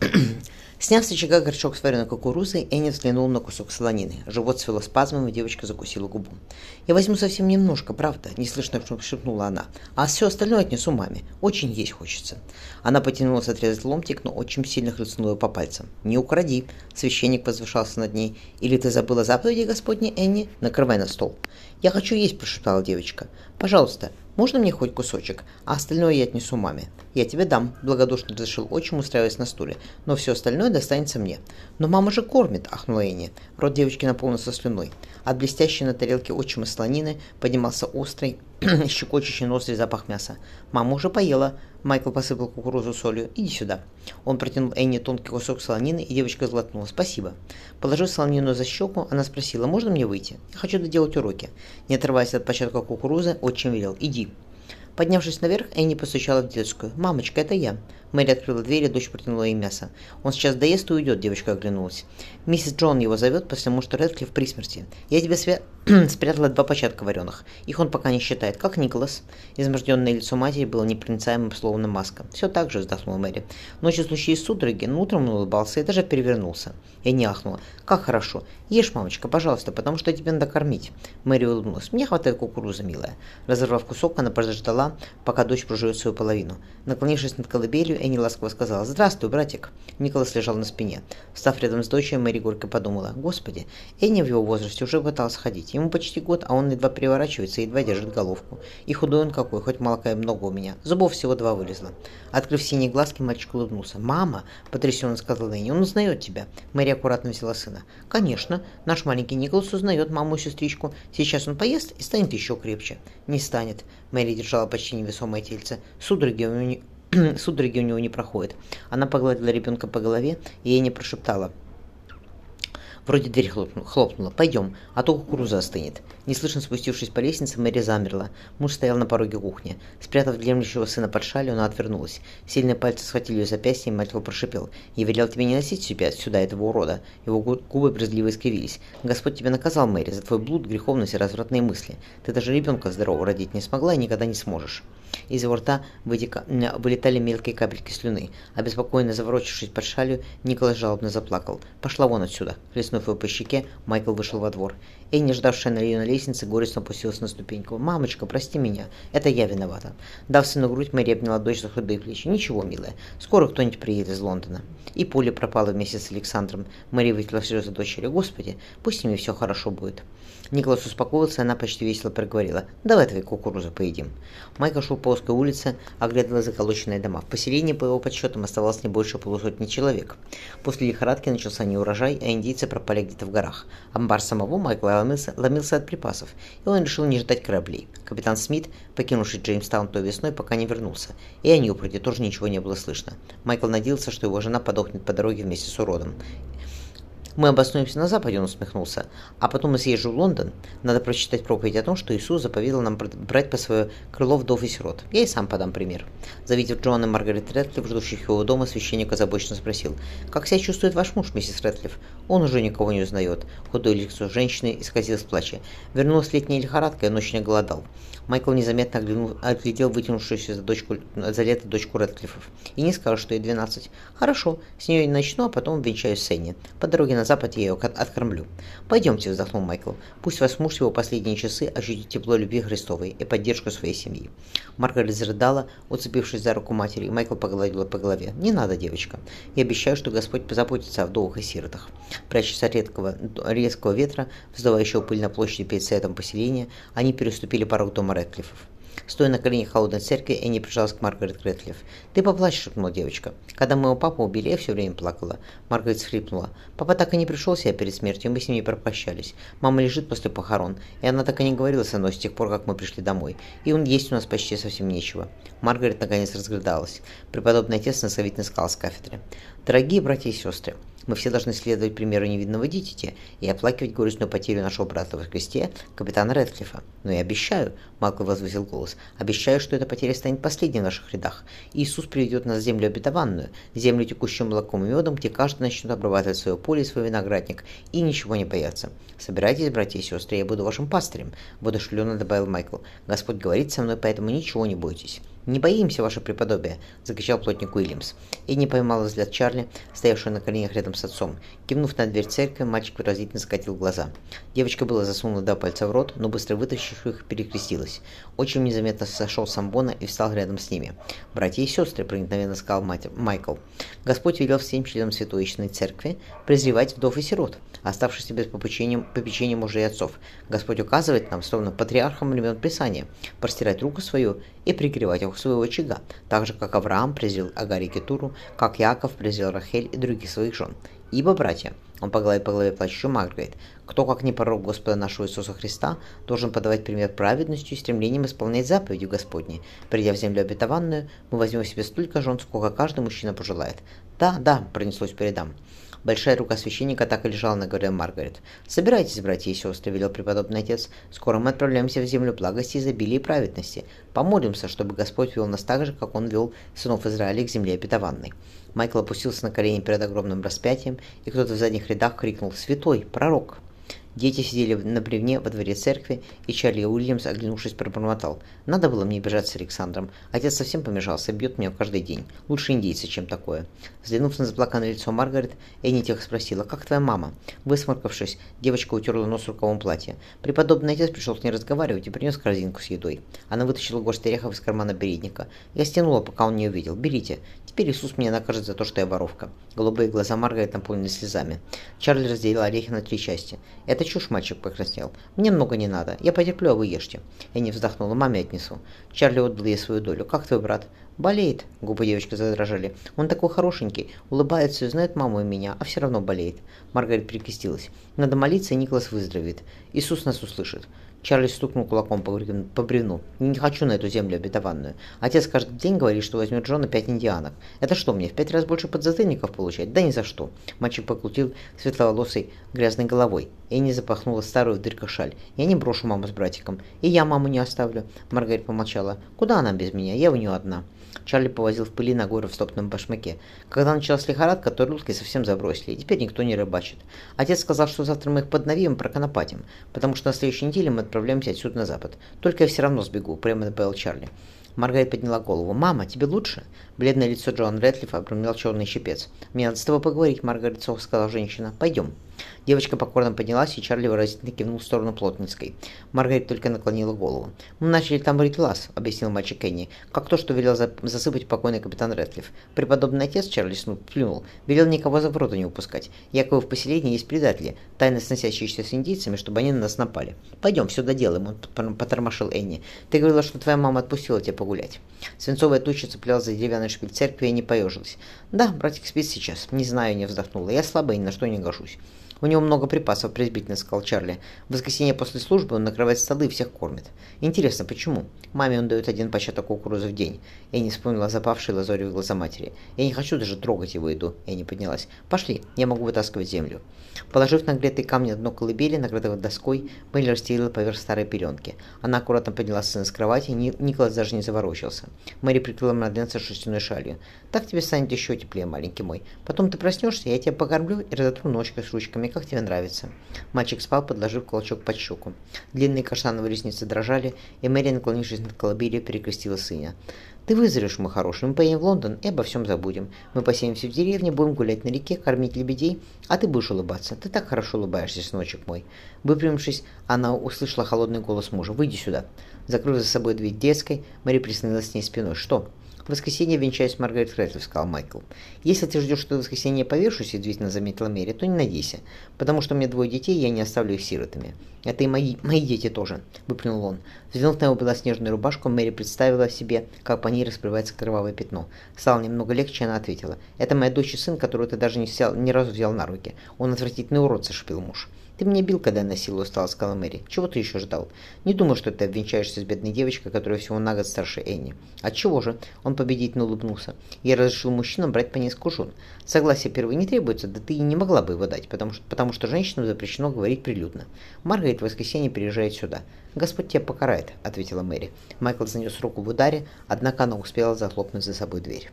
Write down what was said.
Сняв с очага горшок с вареной кукурузой, Энни взглянул на кусок солонины. Живот свело спазмом, и девочка закусила губу. «Я возьму совсем немножко, правда?» – неслышно шепнула она. «А все остальное отнесу маме. Очень есть хочется». Она потянулась отрезать ломтик, но очень сильно хлестнула по пальцам. «Не укради!» – священник возвышался над ней. «Или ты забыла заповеди Господни, Энни? Накрывай на стол». «Я хочу есть!» – прошептала девочка. «Пожалуйста, можно мне хоть кусочек, а остальное я отнесу маме. Я тебе дам, благодушно разрешил отчим, устраиваясь на стуле, но все остальное достанется мне. Но мама же кормит, ахнула Энни. Рот девочки наполнился слюной. От блестящей на тарелке отчима слонины поднимался острый, щекочущий ноздри запах мяса. Мама уже поела. Майкл посыпал кукурузу солью. «Иди сюда». Он протянул Энни тонкий кусок солонины, и девочка сглотнула. «Спасибо». Положив солонину за щеку, она спросила, «Можно мне выйти? Я хочу доделать уроки». Не отрываясь от початка кукурузы, отчим велел, «Иди». Поднявшись наверх, Энни постучала в детскую. «Мамочка, это я». Мэри открыла дверь, и дочь протянула ей мясо. «Он сейчас доест и уйдет», — девочка оглянулась. «Миссис Джон его зовет, потому что Редклифф при смерти. Я тебе свя... спрятала два початка вареных. Их он пока не считает. Как Николас?» Изможденное лицо матери было непроницаемым, словно маска. «Все так же», — вздохнула Мэри. Ночью случились судороги, но утром он улыбался и даже перевернулся. Не ахнула. «Как хорошо. Ешь, мамочка, пожалуйста, потому что тебе надо кормить». Мэри улыбнулась. «Мне хватает кукурузы, милая». Разорвав кусок, она подождала, пока дочь прожует свою половину. Наклонившись над колыбелью, Энни ласково сказала «Здравствуй, братик». Николас лежал на спине. Встав рядом с дочерью, Мэри горько подумала «Господи, Энни в его возрасте уже пытался ходить. Ему почти год, а он едва переворачивается и едва держит головку. И худой он какой, хоть молока и много у меня. Зубов всего два вылезло». Открыв синие глазки, мальчик улыбнулся. «Мама!» – потрясенно сказала Энни. «Он узнает тебя». Мэри аккуратно взяла сына. «Конечно, наш маленький Николас узнает маму и сестричку. Сейчас он поест и станет еще крепче». «Не станет». Мэри держала почти невесомое тельце. Судороги у него судороги у него не проходят. Она погладила ребенка по голове и ей не прошептала. Вроде дверь хлопнула. «Пойдем, а то кукуруза остынет». Неслышно спустившись по лестнице, Мэри замерла. Муж стоял на пороге кухни. Спрятав дремлющего сына под шалью, она отвернулась. Сильные пальцы схватили ее запястье, и Майкл прошипел. «Я велел тебе не носить себя сюда этого урода». Его губы брезгливо искривились. «Господь тебя наказал, Мэри, за твой блуд, греховность и развратные мысли. Ты даже ребенка здорового родить не смогла и никогда не сможешь». Из его рта вытека... вылетали мелкие капельки слюны. Обеспокоенно заворочившись под шалью, Николас жалобно заплакал. «Пошла вон отсюда!» Хлестнув его по щеке, Майкл вышел во двор. Энни, ждавшая на ее на лестнице, горестно опустилась на ступеньку. «Мамочка, прости меня. Это я виновата». Дав сыну грудь, Мэри обняла дочь за худые плечи. «Ничего, милая. Скоро кто-нибудь приедет из Лондона». И Пуля пропала вместе с Александром. Мэри вытерла слезы дочери. «Господи, пусть с ними все хорошо будет». Николас успокоился, и она почти весело проговорила. «Давай твои кукурузы поедим». Майкл шел по узкой улице, оглядывая заколоченные дома. В поселении, по его подсчетам, оставалось не больше полусотни человек. После лихорадки начался неурожай, а индийцы пропали где-то в горах. Амбар самого Майкла ломился, ломился от припасов, и он решил не ждать кораблей. Капитан Смит, покинувший Джеймстаун той весной, пока не вернулся, и о Ньюпорте тоже ничего не было слышно. Майкл надеялся, что его жена подохнет по дороге вместе с уродом. Мы обоснуемся на Западе, он усмехнулся. А потом мы съезжу в Лондон. Надо прочитать проповедь о том, что Иисус заповедал нам брать по свое крыло вдов и сирот. Я и сам подам пример. Завидев Джоанна и Маргарет Рэдклифф, ждущих его дома, священник озабоченно спросил. «Как себя чувствует ваш муж, миссис Рэдклифф?» Он уже никого не узнает. Худое лицо женщины исказилось плача. Вернулась летняя лихорадка, и он очень голодал. Майкл незаметно оглянул, оглядел вытянувшуюся за, дочку, за лето дочку Рэдклиффов. И не скажет, что ей 12. «Хорошо, с нее начну, а потом венчаюсь с Энни. По дороге на запад я ее откормлю». «Пойдемте», — вздохнул Майкл. «Пусть ваш муж его последние часы ощутит тепло любви Христовой и поддержку своей семьи». Маргарет зарыдала, уцепившись за руку матери, и Майкл погладил по голове. «Не надо, девочка. Я обещаю, что Господь позаботится о вдовах и сиротах». Прячась от редкого, резкого ветра, вздувающего пыль на площади перед светом поселения, они переступили порог дома Рэдклиффов. Стоя на коленях холодной церкви, Энни прижалась к Маргарет Рэдклифф. «Ты поплачь», — шепнула девочка. «Когда моего папу убили, я все время плакала». Маргарет схлипнула. «Папа так и не пришел себя перед смертью, мы с ним не прощались. Мама лежит после похорон, и она так и не говорила со мной с тех пор, как мы пришли домой. И он есть у нас почти совсем нечего». Маргарет наконец разглядалась. Преподобный отец наставительно сказал с кафедры. «Дорогие братья и сестры, мы все должны следовать примеру невидного дитяти и оплакивать горестную потерю нашего брата в кресте, капитана Рэдклиффа. Но я обещаю, Малков возвысил голос, обещаю, что эта потеря станет последней в наших рядах. Иисус приведет нас в землю обетованную, землю текущую молоком и медом, где каждый начнет обрабатывать свое поле и свой виноградник, и ничего не бояться. Собирайтесь, братья и сестры, я буду вашим пастырем, воодушевленно добавил Майкл. Господь говорит со мной, поэтому ничего не бойтесь. «Не боимся, ваше преподобие!» – закричал плотник Уильямс. И не поймал взгляд Чарли, стоявшего на коленях рядом с отцом. Кивнув на дверь церкви, мальчик выразительно закатил глаза. Девочка была засунула два пальца в рот, но быстро вытащив их, перекрестилась. Очень незаметно сошел с амбона и встал рядом с ними. «Братья и сестры», – проникновенно сказал мать, Майкл, – «Господь велел всем членам Святой Истинной Церкви презревать вдов и сирот, оставшихся без попечения, попечения мужей и отцов. Господь указывает нам, словно патриархам времен Писания, простирать руку свою и пригревать их своего очага, так же, как Авраам презрел Агари Кетуру, как Яков презрел Рахель и других своих жен. Ибо, братья, он погладил по голове плачущую Маргарет, кто, как не пророк Господа нашего Иисуса Христа, должен подавать пример праведностью и стремлением исполнять заповеди Господни. Придя в землю обетованную, мы возьмем себе столько жен, сколько каждый мужчина пожелает. Да, да, пронеслось передам. Большая рука священника так и лежала на горе Маргарет. «Собирайтесь, братья и сестры», — велел преподобный отец. «Скоро мы отправляемся в землю благости, изобилия и праведности. Помолимся, чтобы Господь вел нас так же, как Он вел сынов Израиля к земле обетованной». Майкл опустился на колени перед огромным распятием, и кто-то в задних рядах крикнул «Святой! Пророк!». Дети сидели на бревне во дворе церкви, и Чарли Уильямс, оглянувшись, пробормотал. «Надо было мне бежать с Александром. Отец совсем помешался, бьет меня каждый день. Лучше индейцы, чем такое». Взглянув на заплаканное лицо Маргарет, Энни тихо спросила, «Как твоя мама?» Высморкавшись, девочка утерла нос рукавом платья. Преподобный отец пришел к ней разговаривать и принес корзинку с едой. Она вытащила горсть орехов из кармана передника. Я стянула, пока он не увидел. «Берите. Теперь Иисус меня накажет за то, что я воровка. Голубые глаза Маргарет наполнились слезами. Чарли разделил орехи на три части. Это чушь, мальчик покраснел. Мне много не надо. Я потерплю, а вы ешьте. Энни вздохнула. Маме отнесу. Чарли отдал ей свою долю. Как твой брат? Болеет. Губы девочки задрожали. Он такой хорошенький. Улыбается и знает маму и меня, а все равно болеет. Маргарет перекрестилась. Надо молиться, и Николас выздоровеет. Иисус нас услышит. Чарли стукнул кулаком по бревну. «Не хочу на эту землю обетованную. Отец каждый день говорит, что возьмет Джона пять индианок. Это что, мне в пять раз больше подзатыльников получать? Да ни за что!» Мальчик покрутил светловолосой грязной головой. Энни запахнула старую в шаль. «Я не брошу маму с братиком. И я маму не оставлю». Маргарет помолчала. «Куда она без меня? Я у нее одна». Чарли повозил в пыли на гору в стопном башмаке. Когда началась лихорадка, то русские совсем забросили, и теперь никто не рыбачит. Отец сказал, что завтра мы их подновим и проконопатим, потому что на следующей неделе мы отправляемся отсюда на запад. Только я все равно сбегу, прямо добавил Чарли. Маргарет подняла голову. «Мама, тебе лучше?» Бледное лицо Джоан Рэтлифа обрамлял черный щипец. «Мне надо с тобой поговорить, Маргарет Сох», — сказала женщина. «Пойдем». Девочка покорно поднялась, и Чарли выразительно кивнул в сторону Плотницкой. Маргарет только наклонила голову. «Мы начали там варить лаз», — объяснил мальчик Кенни, «как то, что велел за засыпать покойный капитан Рэтлиф. Преподобный отец Чарли снуп плюнул, велел никого за ворота не упускать. Якобы в поселении есть предатели, тайно сносящиеся с индийцами, чтобы они на нас напали. Пойдем, все доделаем», — он потормошил Энни. «Ты говорила, что твоя мама отпустила тебя погулять». Свинцовая туча цеплялась за деревянный шпиль церкви и не поежилась. «Да, братик спит сейчас. Не знаю, не вздохнула. Я слабая и ни на что не гожусь». У него много припасов, презрительно сказал Чарли. В воскресенье после службы он накрывает столы и всех кормит. Интересно, почему? Маме он дает один початок кукурузы в день. Энни вспомнила запавшие лазоревые глаза матери. Я не хочу даже трогать его еду. Энни поднялась. Пошли, я могу вытаскивать землю. Положив нагретые камни на дно колыбели, накрытого доской, Мэлли расстелила поверх старой пеленки. Она аккуратно подняла сына с кровати, Ни Николас даже не заворочился. Мэри прикрыла младенца шерстяной шалью. «Так тебе станет еще теплее, маленький мой. Потом ты проснешься, я тебя покормлю и разотру ночкой с ручками, как тебе нравится». Мальчик спал, подложив кулачок под щеку. Длинные каштановые ресницы дрожали, и Мэри, наклонившись над колыбелью, перекрестила сына. Ты выздоровеешь, мой хороший, мы поедем в Лондон и обо всем забудем. Мы поселимся в деревне, будем гулять на реке, кормить лебедей, а ты будешь улыбаться. Ты так хорошо улыбаешься, сыночек мой. Выпрямившись, она услышала холодный голос мужа. «Выйди сюда». Закрыв за собой дверь детской, Мэри прислонилась с ней спиной. «Что?» «В воскресенье венчаюсь Маргарет Фретлиф», — сказал Майкл. «Если ты ждешь, что в воскресенье повешусь», — язвительно заметила Мэри, — «то не надейся, потому что у меня двое детей, и я не оставлю их сиротами». «Это и мои, мои дети тоже», — выплюнул он. Взглянув на его белоснежную рубашку, Мэри представила себе, как по ней расплывается кровавое пятно. Стало немного легче, она ответила. «Это моя дочь и сын, которого ты даже не взял, ни разу взял на руки. Он отвратительный урод», — зашипел муж. «Ты меня бил, когда насилу стала», — сказала Мэри. «Чего ты еще ждал? Не думал, что ты обвенчаешься с бедной девочкой, которая всего на год старше Энни». «Отчего же?» — он победительно улыбнулся. «Я разрешил мужчинам брать по несколько жен. Согласие первой не требуется, да ты и не могла бы его дать, потому что, потому что женщинам запрещено говорить прилюдно. Маргарет в воскресенье приезжает сюда. Господь тебя покарает», — ответила Мэри. Майкл занес руку в ударе, однако она успела захлопнуть за собой дверь.